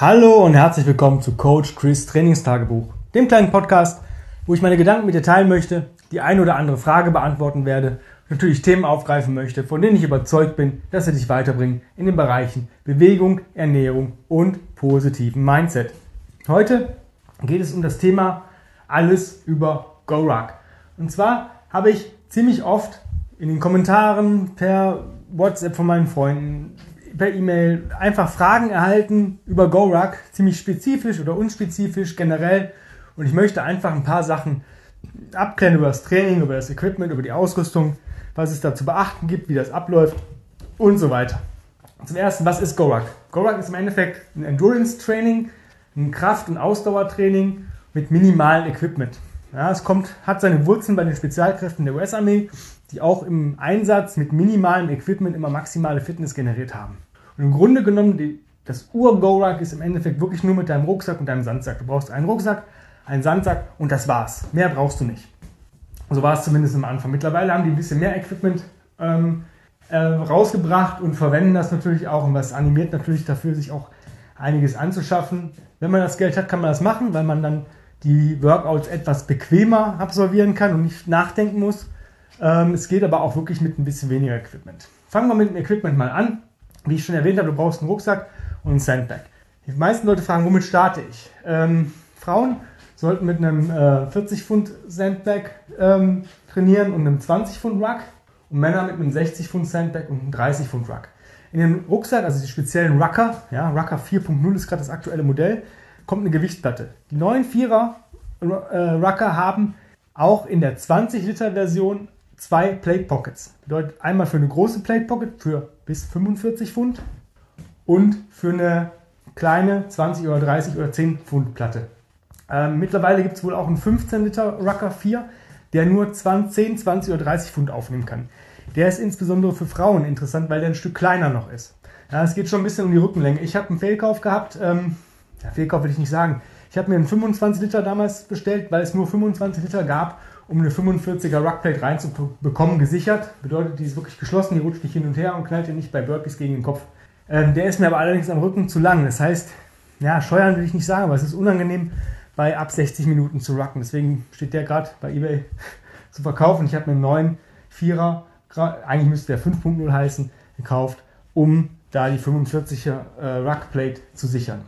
Hallo und herzlich willkommen zu Coach Chris Trainingstagebuch, dem kleinen Podcast, wo ich meine Gedanken mit dir teilen möchte, die eine oder andere Frage beantworten werde natürlich Themen aufgreifen möchte, von denen ich überzeugt bin, dass sie dich weiterbringen in den Bereichen Bewegung, Ernährung und positiven Mindset. Heute geht es um das Thema alles über GoRuck. Und zwar habe ich ziemlich oft in den Kommentaren per WhatsApp von meinen Freunden, per E-Mail einfach Fragen erhalten über GoRuck, ziemlich spezifisch oder unspezifisch generell. Und ich möchte einfach ein paar Sachen abklären über das Training, über das Equipment, über die Ausrüstung, was es da zu beachten gibt, wie das abläuft und so weiter. Zum ersten, was ist GoRuck? GoRuck ist im Endeffekt ein Endurance-Training, ein Kraft- und Ausdauertraining mit minimalem Equipment. Ja, es kommt, hat seine Wurzeln bei den Spezialkräften der US-Armee, die auch im Einsatz mit minimalem Equipment immer maximale Fitness generiert haben. Und im Grunde genommen, die, das Ur-Go-Rack ist im Endeffekt wirklich nur mit deinem Rucksack und deinem Sandsack. Du brauchst einen Rucksack, einen Sandsack und das war's. Mehr brauchst du nicht. So war es zumindest am Anfang. Mittlerweile haben die ein bisschen mehr Equipment ähm, äh, rausgebracht und verwenden das natürlich auch. Und was animiert natürlich dafür, sich auch einiges anzuschaffen. Wenn man das Geld hat, kann man das machen, weil man dann die Workouts etwas bequemer absolvieren kann und nicht nachdenken muss. Ähm, es geht aber auch wirklich mit ein bisschen weniger Equipment. Fangen wir mit dem Equipment mal an. Wie ich schon erwähnt habe, du brauchst einen Rucksack und ein Sandbag. Die meisten Leute fragen, womit starte ich? Ähm, Frauen sollten mit einem äh, 40 Pfund Sandbag ähm, trainieren und einem 20 Pfund Ruck und Männer mit einem 60 Pfund Sandbag und einem 30 Pfund Ruck. In den Rucksack, also die speziellen Rucker, ja, Rucker 4.0 ist gerade das aktuelle Modell, kommt eine Gewichtsplatte. Die neuen Vierer äh, Rucker haben auch in der 20 Liter Version zwei Plate Pockets. Bedeutet einmal für eine große Plate Pocket für bis 45 Pfund und für eine kleine 20 oder 30 oder 10 Pfund Platte. Ähm, mittlerweile gibt es wohl auch einen 15 Liter Rucker 4, der nur 20, 10, 20 oder 30 Pfund aufnehmen kann. Der ist insbesondere für Frauen interessant, weil der ein Stück kleiner noch ist. Ja, es geht schon ein bisschen um die Rückenlänge. Ich habe einen Fehlkauf gehabt. Ähm, ja, Fehlkauf will ich nicht sagen. Ich habe mir einen 25 Liter damals bestellt, weil es nur 25 Liter gab um eine 45er Ruckplate reinzubekommen, gesichert. Bedeutet, die ist wirklich geschlossen, die rutscht nicht hin und her und knallt dir nicht bei Burpees gegen den Kopf. Ähm, der ist mir aber allerdings am Rücken zu lang. Das heißt, ja, steuern will ich nicht sagen, aber es ist unangenehm, bei ab 60 Minuten zu rucken. Deswegen steht der gerade bei eBay zu verkaufen. Ich habe mir einen neuen Vierer, eigentlich müsste der 5.0 heißen, gekauft, um da die 45er äh, Ruckplate zu sichern.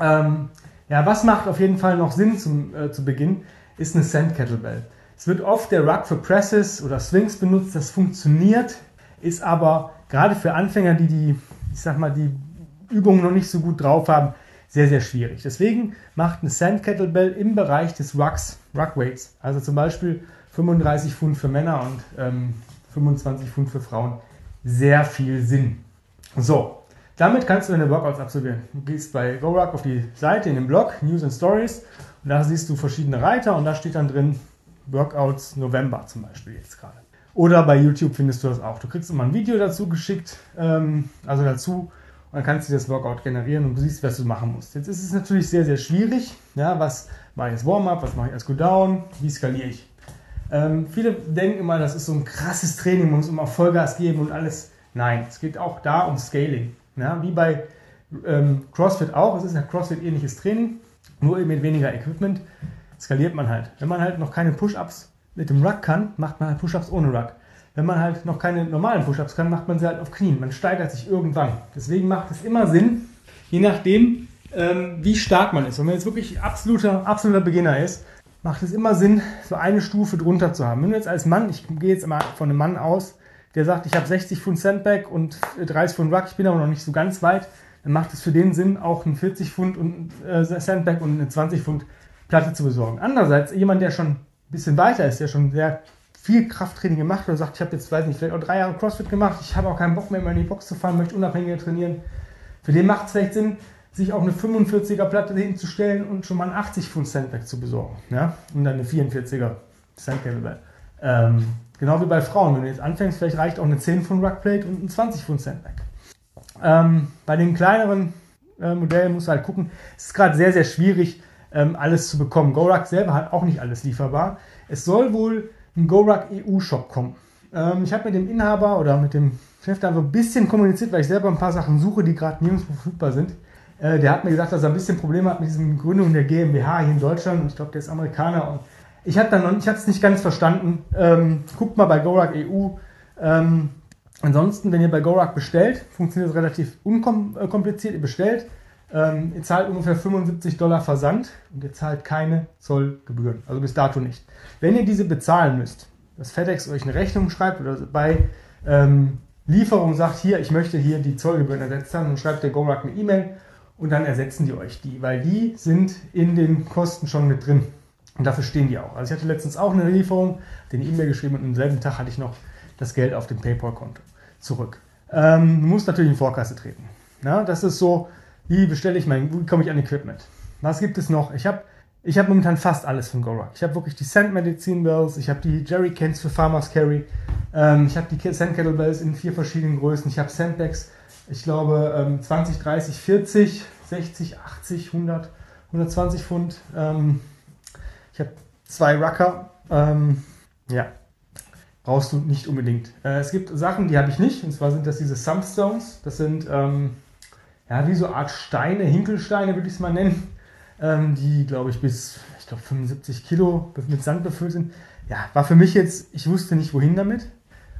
Ähm, ja, was macht auf jeden Fall noch Sinn zum, äh, zu Beginn? ist eine Sand Kettlebell. Es wird oft der Ruck für Presses oder Swings benutzt, das funktioniert, ist aber gerade für Anfänger, die die, ich sag mal, die Übungen noch nicht so gut drauf haben, sehr, sehr schwierig. Deswegen macht eine Sand Kettlebell im Bereich des Rucks, Ruck Weights, also zum Beispiel 35 Pfund für Männer und ähm, 25 Pfund für Frauen, sehr viel Sinn. So, damit kannst du deine Workouts absolvieren. Du gehst bei GoRuck auf die Seite in den Blog News and Stories und da siehst du verschiedene Reiter und da steht dann drin Workouts November zum Beispiel jetzt gerade. Oder bei YouTube findest du das auch. Du kriegst immer ein Video dazu geschickt, ähm, also dazu, und dann kannst du das Workout generieren und du siehst, was du machen musst. Jetzt ist es natürlich sehr, sehr schwierig. Ja, was mache ich als Warm-up, was mache ich als Go-Down, wie skaliere ich? Ähm, viele denken immer, das ist so ein krasses Training, man muss immer Vollgas geben und alles. Nein, es geht auch da um Scaling. Ja, wie bei ähm, CrossFit auch. Es ist ein CrossFit-ähnliches Training. Nur mit weniger Equipment skaliert man halt. Wenn man halt noch keine Push-Ups mit dem Ruck kann, macht man halt Push-Ups ohne Ruck. Wenn man halt noch keine normalen Push-Ups kann, macht man sie halt auf Knien. Man steigert sich irgendwann. Deswegen macht es immer Sinn, je nachdem, ähm, wie stark man ist. Wenn man jetzt wirklich absoluter, absoluter Beginner ist, macht es immer Sinn, so eine Stufe drunter zu haben. Wenn du jetzt als Mann, ich gehe jetzt immer von einem Mann aus, der sagt, ich habe 60 Pfund Sandbag und 30 Pfund Ruck, ich bin aber noch nicht so ganz weit, dann macht es für den Sinn, auch einen 40 Pfund und, äh, Sandbag und eine 20 Pfund Platte zu besorgen. Andererseits, jemand, der schon ein bisschen weiter ist, der schon sehr viel Krafttraining gemacht oder sagt, ich habe jetzt, weiß nicht, vielleicht auch drei Jahre CrossFit gemacht, ich habe auch keinen Bock mehr, immer in die Box zu fahren, möchte unabhängiger trainieren. Für den macht es vielleicht Sinn, sich auch eine 45er Platte hinzustellen und schon mal einen 80 Pfund Sandbag zu besorgen. Ja? Und dann eine 44er Sandcable. Ähm, genau wie bei Frauen. Wenn du jetzt anfängst, vielleicht reicht auch eine 10 Pfund Ruckplate und ein 20 Pfund Sandbag. Ähm, bei den kleineren äh, Modellen musst du halt gucken, es ist gerade sehr, sehr schwierig, ähm, alles zu bekommen. GoRuck selber hat auch nicht alles lieferbar. Es soll wohl ein GoRuck EU-Shop kommen. Ähm, ich habe mit dem Inhaber oder mit dem Chef da ein bisschen kommuniziert, weil ich selber ein paar Sachen suche, die gerade nirgendwo verfügbar sind. Äh, der hat mir gesagt, dass er ein bisschen Probleme hat mit diesem Gründung der GmbH hier in Deutschland. Und ich glaube, der ist Amerikaner. Und ich habe es nicht ganz verstanden. Ähm, guckt mal bei Gorak EU. Ähm, ansonsten, wenn ihr bei Gorak bestellt, funktioniert es relativ unkompliziert. Ihr bestellt, ähm, ihr zahlt ungefähr 75 Dollar Versand und ihr zahlt keine Zollgebühren. Also bis dato nicht. Wenn ihr diese bezahlen müsst, dass FedEx euch eine Rechnung schreibt oder bei ähm, Lieferung sagt, hier, ich möchte hier die Zollgebühren ersetzt haben, dann schreibt der GoRuck eine E-Mail und dann ersetzen die euch die, weil die sind in den Kosten schon mit drin. Und dafür stehen die auch. Also ich hatte letztens auch eine Lieferung, den E-Mail geschrieben und am selben Tag hatte ich noch das Geld auf dem PayPal-Konto zurück. Ähm, du musst natürlich in Vorkasse treten. Ja, das ist so, wie bestelle ich mein, wie komme ich an Equipment? Was gibt es noch? Ich habe ich hab momentan fast alles von GoRuck. Ich habe wirklich die Sand Medicine Bells, ich habe die Jerry Cans für Farmers Carry, ähm, ich habe die Sand Kettlebells in vier verschiedenen Größen, ich habe Sandbags, ich glaube ähm, 20, 30, 40, 60, 80, 100, 120 Pfund. Ähm, ich habe zwei Rucker. Ähm, ja, brauchst du nicht unbedingt. Äh, es gibt Sachen, die habe ich nicht. Und zwar sind das diese Sumpstones. Das sind ähm, ja, wie so eine Art Steine, Hinkelsteine würde ich es mal nennen, ähm, die, glaube ich, bis, ich glaube, 75 Kilo mit Sand befüllt sind. Ja, war für mich jetzt, ich wusste nicht, wohin damit.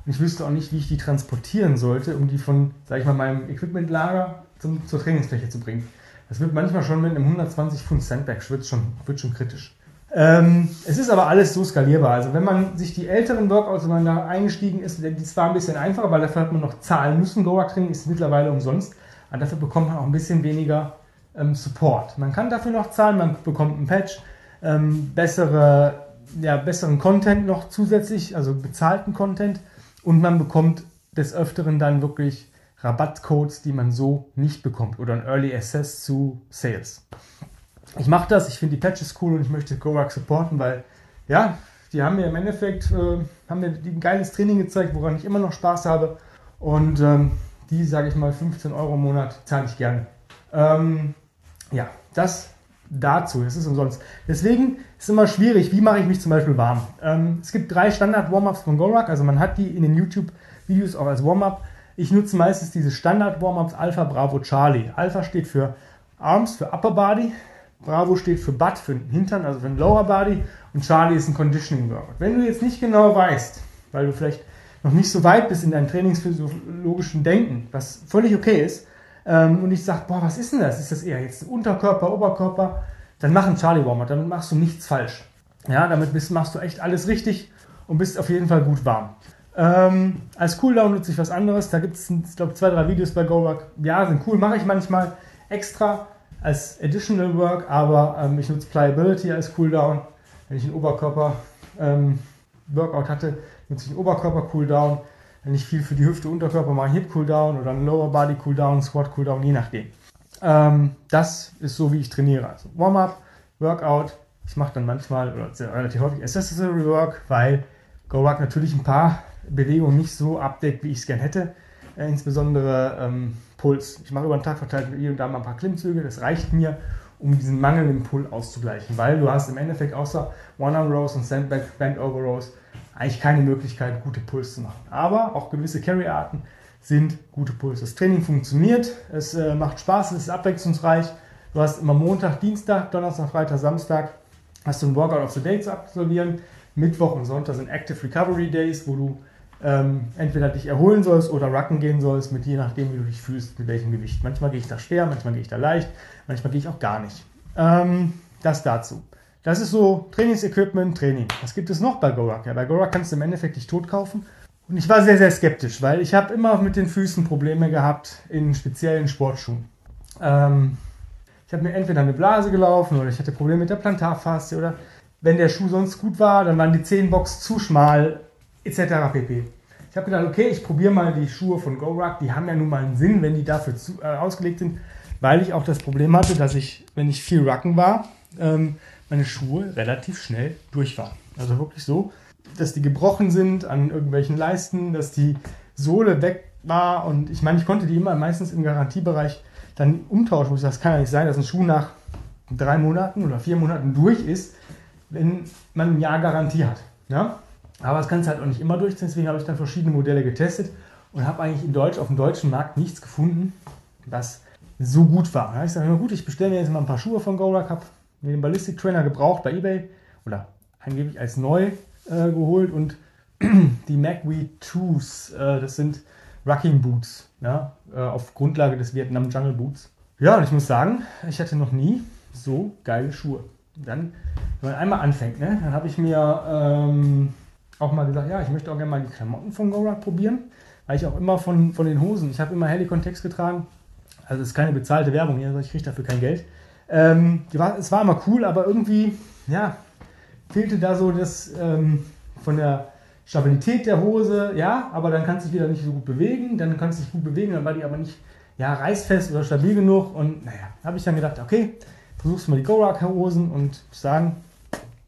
Und ich wüsste auch nicht, wie ich die transportieren sollte, um die von, sag ich mal, meinem Equipmentlager zum, zur Trainingsfläche zu bringen. Das wird manchmal schon mit einem 120 Pfund Sandbag, wird schon, wird schon kritisch. Ähm, es ist aber alles so skalierbar. Also wenn man sich die älteren Workouts, wenn man da eingestiegen ist, die war ein bisschen einfacher, weil dafür hat man noch zahlen müssen. Goa-Training ist mittlerweile umsonst. Aber dafür bekommt man auch ein bisschen weniger ähm, Support. Man kann dafür noch zahlen, man bekommt ein Patch, ähm, bessere, ja, besseren Content noch zusätzlich, also bezahlten Content. Und man bekommt des Öfteren dann wirklich Rabattcodes, die man so nicht bekommt oder ein Early Access zu Sales. Ich mache das, ich finde die Patches cool und ich möchte Gorak supporten, weil ja, die haben mir im Endeffekt äh, haben mir ein geiles Training gezeigt, woran ich immer noch Spaß habe und ähm, die, sage ich mal, 15 Euro im Monat zahle ich gerne. Ähm, ja, das dazu. Es ist umsonst. Deswegen ist es immer schwierig, wie mache ich mich zum Beispiel warm. Ähm, es gibt drei Standard-Warm-Ups von Gorak, also man hat die in den YouTube-Videos auch als Warm-Up. Ich nutze meistens diese Standard-Warm-Ups Alpha, Bravo, Charlie. Alpha steht für Arms, für Upper Body. Bravo steht für Butt, für den Hintern, also für den Lower Body. Und Charlie ist ein Conditioning-Workout. Wenn du jetzt nicht genau weißt, weil du vielleicht noch nicht so weit bist in deinem trainingsphysiologischen Denken, was völlig okay ist, ähm, und ich sage, boah, was ist denn das? Ist das eher jetzt Unterkörper, Oberkörper? Dann mach einen Charlie Warm-Up, damit machst du nichts falsch. Ja, damit bist, machst du echt alles richtig und bist auf jeden Fall gut warm. Ähm, als Cooldown nutze ich was anderes. Da gibt es, ich glaube, zwei, drei Videos bei GoWork. Ja, sind cool, mache ich manchmal extra als Additional Work, aber ähm, ich nutze Pliability als Cooldown. Wenn ich einen Oberkörper ähm, hatte, nutze ich einen Oberkörper Cooldown. Wenn ich viel für die Hüfte, Unterkörper mache, Hip Cooldown oder einen Lower Body Cooldown, Squat Cooldown, je nachdem. Ähm, das ist so, wie ich trainiere. Also Warm-up, Workout. Ich mache dann manchmal oder relativ häufig Accessory Work, weil GoWork natürlich ein paar Bewegung nicht so abdeckt, wie ich es gerne hätte. Äh, insbesondere ähm, Puls. Ich mache über den Tag verteilt hier und da mal ein paar Klimmzüge. Das reicht mir, um diesen Mangel im Pull auszugleichen, weil du hast im Endeffekt außer One-Arm Rows und Sandbag Band Over Rows eigentlich keine Möglichkeit, gute Puls zu machen. Aber auch gewisse Carry-Arten sind gute Puls. Das Training funktioniert, es äh, macht Spaß, es ist abwechslungsreich. Du hast immer Montag, Dienstag, Donnerstag, Freitag, Samstag hast du ein Workout of the Day zu absolvieren. Mittwoch und Sonntag sind Active Recovery Days, wo du ähm, entweder dich erholen sollst oder rucken gehen sollst, mit je nachdem, wie du dich fühlst, mit welchem Gewicht. Manchmal gehe ich da schwer, manchmal gehe ich da leicht, manchmal gehe ich auch gar nicht. Ähm, das dazu. Das ist so Trainingsequipment, Training. Was gibt es noch bei Gorak? Ja, bei Gorak kannst du im Endeffekt dich tot kaufen. Und ich war sehr, sehr skeptisch, weil ich habe immer mit den Füßen Probleme gehabt in speziellen Sportschuhen. Ähm, ich habe mir entweder eine Blase gelaufen oder ich hatte Probleme mit der Plantarfaszie oder wenn der Schuh sonst gut war, dann waren die Zehenbox zu schmal etc. pp. Ich habe gedacht, okay, ich probiere mal die Schuhe von GoRuck. Die haben ja nun mal einen Sinn, wenn die dafür zu, äh, ausgelegt sind, weil ich auch das Problem hatte, dass ich, wenn ich viel Rucken war, ähm, meine Schuhe relativ schnell durch waren. Also wirklich so, dass die gebrochen sind an irgendwelchen Leisten, dass die Sohle weg war und ich meine, ich konnte die immer meistens im Garantiebereich dann umtauschen. Ich sage, das kann ja nicht sein, dass ein Schuh nach drei Monaten oder vier Monaten durch ist, wenn man ein Jahr Garantie hat. Ja? Aber das kannst du halt auch nicht immer durchziehen, deswegen habe ich dann verschiedene Modelle getestet und habe eigentlich in Deutsch, auf dem deutschen Markt nichts gefunden, was so gut war. Ich gesagt, na gut, ich bestelle mir jetzt mal ein paar Schuhe von Gorak, habe mir den Ballistic Trainer gebraucht bei Ebay oder angeblich als neu äh, geholt und die MacWee 2s, äh, das sind Rucking Boots, ja, äh, auf Grundlage des Vietnam Jungle Boots. Ja, und ich muss sagen, ich hatte noch nie so geile Schuhe. Dann, wenn man einmal anfängt, ne, dann habe ich mir ähm, auch mal gesagt, ja, ich möchte auch gerne mal die Klamotten von Gorak probieren, weil ich auch immer von, von den Hosen, ich habe immer Helikon Text getragen, also es ist keine bezahlte Werbung hier, ich kriege dafür kein Geld. Ähm, war, es war immer cool, aber irgendwie, ja, fehlte da so das ähm, von der Stabilität der Hose, ja, aber dann kannst du dich wieder nicht so gut bewegen, dann kannst du dich gut bewegen, dann war die aber nicht ja, reißfest oder stabil genug und naja, habe ich dann gedacht, okay, versuchst du mal die Gorak-Hosen und sagen,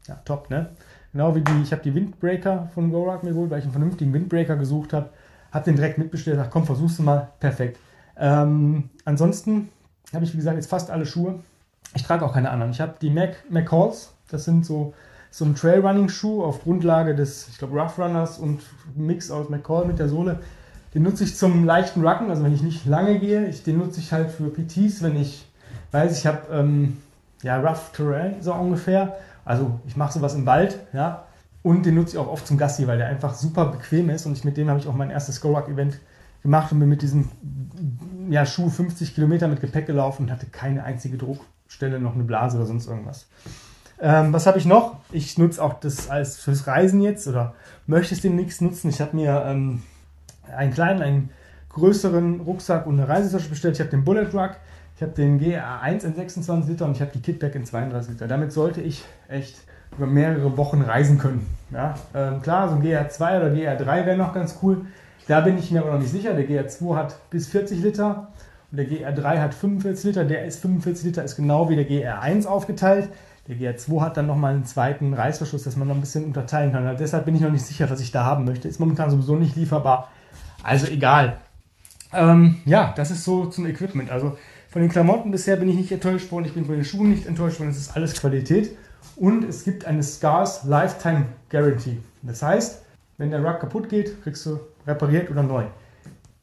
ja, top, ne? Genau wie die, ich habe die Windbreaker von Gorak mir geholt, weil ich einen vernünftigen Windbreaker gesucht habe, habe den direkt mitbestellt, gesagt, komm, versuchst du mal, perfekt. Ähm, ansonsten habe ich, wie gesagt, jetzt fast alle Schuhe. Ich trage auch keine anderen. Ich habe die Mac, McCalls, das sind so, so ein Trailrunning-Schuh auf Grundlage des, ich glaube, Rough Runners und Mix aus McCall mit der Sohle. Den nutze ich zum leichten Rucken, also wenn ich nicht lange gehe. Ich, den nutze ich halt für PTs, wenn ich weiß, ich habe ähm, ja, Rough Terrain so ungefähr. Also ich mache sowas im Wald, ja. Und den nutze ich auch oft zum Gassi, weil der einfach super bequem ist. Und ich, mit dem habe ich auch mein erstes Go-Ruck-Event gemacht und bin mit diesem ja, Schuh 50 Kilometer mit Gepäck gelaufen und hatte keine einzige Druckstelle, noch eine Blase oder sonst irgendwas. Ähm, was habe ich noch? Ich nutze auch das als fürs Reisen jetzt oder möchte es demnächst nutzen. Ich habe mir ähm, einen kleinen, einen größeren Rucksack und eine Reisetasche bestellt. Ich habe den Bullet Truck, ich habe den GR1 in 26 Liter und ich habe die Kitback in 32 Liter. Damit sollte ich echt über mehrere Wochen reisen können. Ja, ähm, klar, so ein GR2 oder GR3 wäre noch ganz cool. Da bin ich mir aber noch nicht sicher. Der GR2 hat bis 40 Liter und der GR3 hat 45 Liter. Der ist 45 Liter, ist genau wie der GR1 aufgeteilt. Der GR2 hat dann nochmal einen zweiten Reißverschluss, dass man noch ein bisschen unterteilen kann. Also deshalb bin ich noch nicht sicher, was ich da haben möchte. Ist momentan sowieso nicht lieferbar. Also egal. Ähm, ja, das ist so zum Equipment. Also von den Klamotten bisher bin ich nicht enttäuscht worden. Ich bin von den Schuhen nicht enttäuscht worden. Es ist alles Qualität. Und es gibt eine Scars Lifetime Guarantee. Das heißt, wenn der Rug kaputt geht, kriegst du repariert oder neu.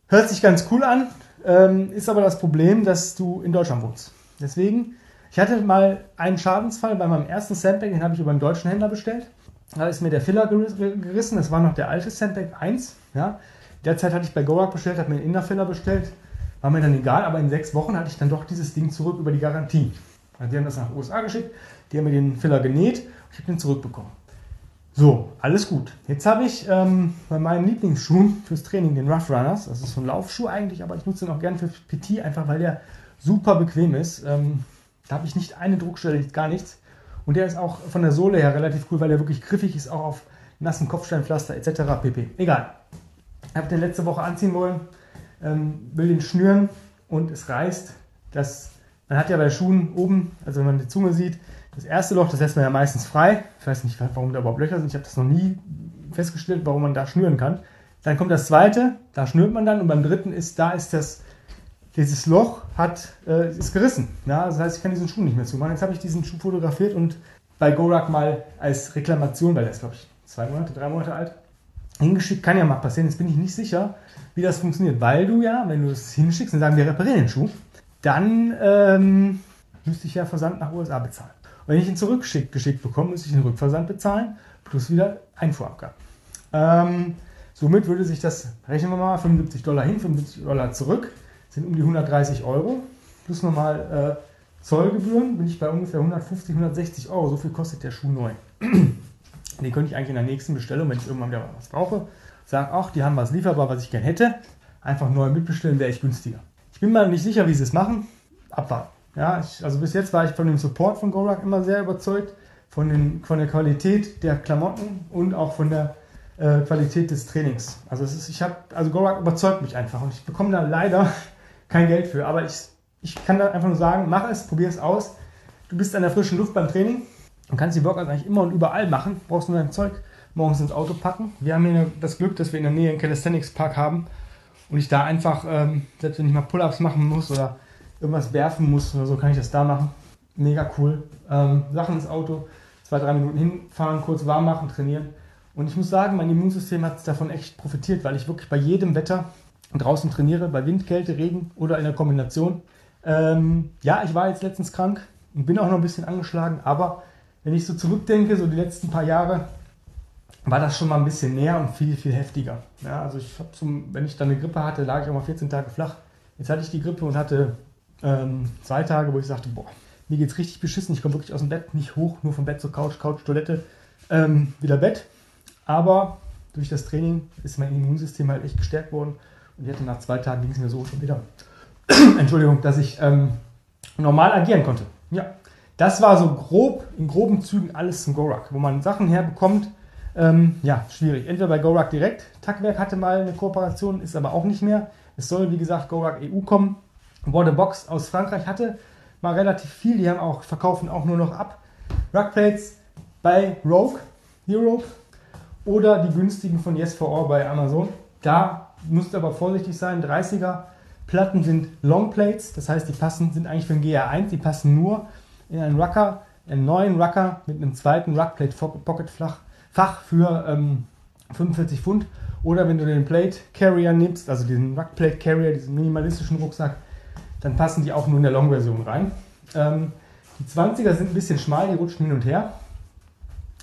Hört sich ganz cool an, ähm, ist aber das Problem, dass du in Deutschland wohnst. Deswegen, ich hatte mal einen Schadensfall bei meinem ersten Sandbag, den habe ich über einen deutschen Händler bestellt. Da ist mir der Filler gerissen, das war noch der alte Sandbag 1. Ja. Derzeit hatte ich bei Gorak bestellt, habe mir einen Innerfiller bestellt. War mir dann egal, aber in sechs Wochen hatte ich dann doch dieses Ding zurück über die Garantie. Also die haben das nach USA geschickt, die haben mir den Filler genäht und ich habe den zurückbekommen. So, alles gut. Jetzt habe ich ähm, bei meinen Lieblingsschuhen fürs Training den Rough Runners. Das ist so ein Laufschuh eigentlich, aber ich nutze den auch gerne für PT, einfach weil der super bequem ist. Ähm, da habe ich nicht eine Druckstelle, gar nichts. Und der ist auch von der Sohle her relativ cool, weil der wirklich griffig ist, auch auf nassen Kopfsteinpflaster etc. pp. Egal. Ich habe den letzte Woche anziehen wollen, ähm, will den schnüren und es reißt. Das, man hat ja bei Schuhen oben, also wenn man die Zunge sieht, das erste Loch, das lässt man ja meistens frei. Ich weiß nicht, warum da überhaupt Löcher sind. Ich habe das noch nie festgestellt, warum man da schnüren kann. Dann kommt das zweite, da schnürt man dann und beim dritten ist, da ist das, dieses Loch hat, äh, ist gerissen. Ja, das heißt, ich kann diesen Schuh nicht mehr zumachen. Jetzt habe ich diesen Schuh fotografiert und bei Gorak mal als Reklamation, weil der ist, glaube ich, zwei Monate, drei Monate alt, hingeschickt. Kann ja mal passieren. Jetzt bin ich nicht sicher, wie das funktioniert, weil du ja, wenn du es hinschickst und sagen, wir reparieren den Schuh, dann ähm, müsste ich ja Versand nach USA bezahlen. Wenn ich ihn zurückgeschickt bekomme, muss ich den Rückversand bezahlen, plus wieder Einfuhrabgaben. Ähm, somit würde sich das, rechnen wir mal, 75 Dollar hin, 75 Dollar zurück, sind um die 130 Euro, plus nochmal äh, Zollgebühren, bin ich bei ungefähr 150, 160 Euro. So viel kostet der Schuh neu. Den könnte ich eigentlich in der nächsten Bestellung, wenn ich irgendwann wieder was brauche, sagen, ach, die haben was lieferbar, was ich gern hätte, einfach neu mitbestellen, wäre ich günstiger. Ich bin mir nicht sicher, wie sie es machen. Abwarten. Ja, ich, also bis jetzt war ich von dem Support von Gorak immer sehr überzeugt, von, den, von der Qualität der Klamotten und auch von der äh, Qualität des Trainings. Also es ist, ich habe, also Gorak überzeugt mich einfach und ich bekomme da leider kein Geld für, aber ich, ich kann da einfach nur sagen, mach es, probier es aus. Du bist an der frischen Luft beim Training und kannst die Workouts eigentlich immer und überall machen, brauchst nur dein Zeug morgens ins Auto packen. Wir haben hier das Glück, dass wir in der Nähe einen Calisthenics Park haben und ich da einfach, ähm, selbst wenn ich mal Pull-Ups machen muss oder irgendwas werfen muss oder so, kann ich das da machen. Mega cool. Ähm, Sachen ins Auto, zwei, drei Minuten hinfahren, kurz warm machen, trainieren. Und ich muss sagen, mein Immunsystem hat davon echt profitiert, weil ich wirklich bei jedem Wetter draußen trainiere, bei Wind, Kälte, Regen oder in der Kombination. Ähm, ja, ich war jetzt letztens krank und bin auch noch ein bisschen angeschlagen, aber wenn ich so zurückdenke, so die letzten paar Jahre, war das schon mal ein bisschen näher und viel, viel heftiger. Ja, also ich habe zum, wenn ich dann eine Grippe hatte, lag ich auch mal 14 Tage flach. Jetzt hatte ich die Grippe und hatte ähm, zwei Tage, wo ich sagte, boah, mir geht's richtig beschissen, ich komme wirklich aus dem Bett nicht hoch, nur vom Bett zur Couch, Couch, Toilette, ähm, wieder Bett. Aber durch das Training ist mein Immunsystem halt echt gestärkt worden und ich hatte nach zwei Tagen ging es mir so schon wieder. Entschuldigung, dass ich ähm, normal agieren konnte. Ja, das war so grob, in groben Zügen alles zum Gorak, wo man Sachen herbekommt, ähm, ja, schwierig. Entweder bei GoRuck direkt. Tackwerk hatte mal eine Kooperation, ist aber auch nicht mehr. Es soll, wie gesagt, GoRuck EU kommen. Box aus Frankreich hatte mal relativ viel. Die haben auch, verkaufen auch nur noch ab. Rugplates bei Rogue Europe oder die günstigen von Yes4All bei Amazon. Da musst du aber vorsichtig sein. 30er Platten sind Longplates, das heißt, die passen, sind eigentlich für den GR1, die passen nur in einen Rucker, einen neuen Rucker mit einem zweiten Rugplate Pocket Fach für ähm, 45 Pfund. Oder wenn du den Plate Carrier nimmst, also diesen Plate Carrier, diesen minimalistischen Rucksack, dann passen die auch nur in der Long-Version rein. Ähm, die 20er sind ein bisschen schmal, die rutschen hin und her.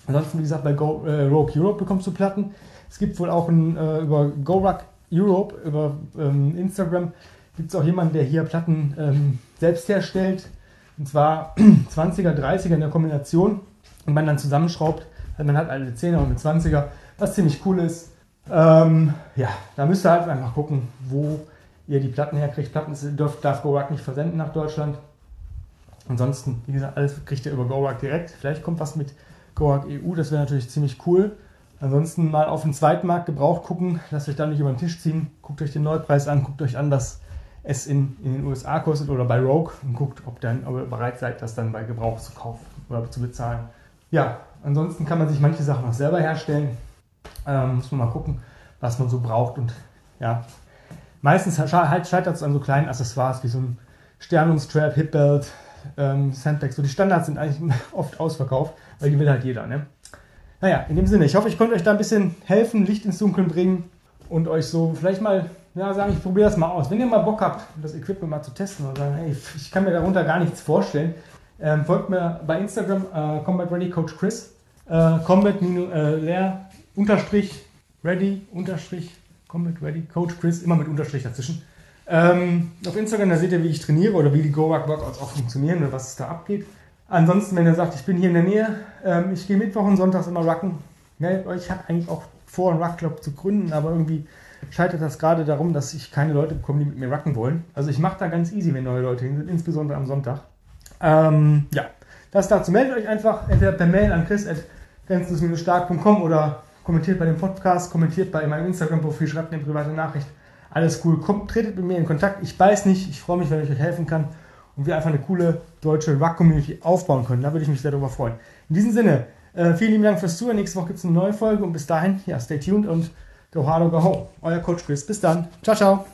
Ansonsten, wie gesagt, bei Go, äh, Rogue Europe bekommst du Platten. Es gibt wohl auch ein, äh, über GoRuck Europe, über ähm, Instagram, gibt es auch jemanden, der hier Platten ähm, selbst herstellt. Und zwar 20er, 30er in der Kombination und man dann zusammenschraubt man hat eine 10er und eine 20er, was ziemlich cool ist. Ähm, ja, da müsst ihr halt einfach gucken, wo ihr die Platten herkriegt. Platten darf, darf GoRuck nicht versenden nach Deutschland. Ansonsten, wie gesagt, alles kriegt ihr über GoRuck direkt. Vielleicht kommt was mit GoRuck EU, das wäre natürlich ziemlich cool. Ansonsten mal auf den Zweitmarkt gebraucht gucken, lasst euch da nicht über den Tisch ziehen. Guckt euch den Neupreis an, guckt euch an, was es in, in den USA kostet oder bei Rogue und guckt, ob, dann, ob ihr bereit seid, das dann bei Gebrauch zu kaufen oder zu bezahlen. Ja, ansonsten kann man sich manche Sachen auch selber herstellen. Ähm, muss man mal gucken, was man so braucht. Und ja, meistens halt scheitert es an so kleinen Accessoires wie so ein Sternungstrap, Hipbelt, ähm, Sandbags. So die Standards sind eigentlich oft ausverkauft, weil die will halt jeder. Ne? Naja, in dem Sinne, ich hoffe, ich konnte euch da ein bisschen helfen, Licht ins Dunkeln bringen und euch so vielleicht mal ja, sagen, ich probiere das mal aus. Wenn ihr mal Bock habt, das Equipment mal zu testen und sagen, hey, ich kann mir darunter gar nichts vorstellen, ähm, folgt mir bei Instagram äh, Combat Ready Coach Chris. Äh, Combat äh, leer unterstrich ready unterstrich Combat Ready Coach Chris immer mit Unterstrich dazwischen. Ähm, auf Instagram da seht ihr, wie ich trainiere oder wie die Go Workouts auch funktionieren oder was es da abgeht. Ansonsten, wenn ihr sagt, ich bin hier in der Nähe, ähm, ich gehe Mittwoch und Sonntags immer rucken. Ne, ich habe eigentlich auch vor, einen Ruckclub zu gründen, aber irgendwie scheitert das gerade darum, dass ich keine Leute bekomme, die mit mir rucken wollen. Also ich mache da ganz easy, wenn neue Leute hin sind, insbesondere am Sonntag. Ähm, ja, das dazu. Meldet euch einfach entweder per Mail an chris.grenzlos-stark.com oder kommentiert bei dem Podcast, kommentiert bei meinem Instagram-Profil, schreibt eine private Nachricht. Alles cool. Kommt, tretet mit mir in Kontakt. Ich weiß nicht. Ich freue mich, wenn ich euch helfen kann und wir einfach eine coole deutsche Rock-Community aufbauen können. Da würde ich mich sehr darüber freuen. In diesem Sinne, äh, vielen lieben Dank fürs Zuhören. Nächste Woche gibt es eine neue Folge und bis dahin, ja, stay tuned und go hard or go home. Euer Coach Chris. Bis dann. Ciao, ciao.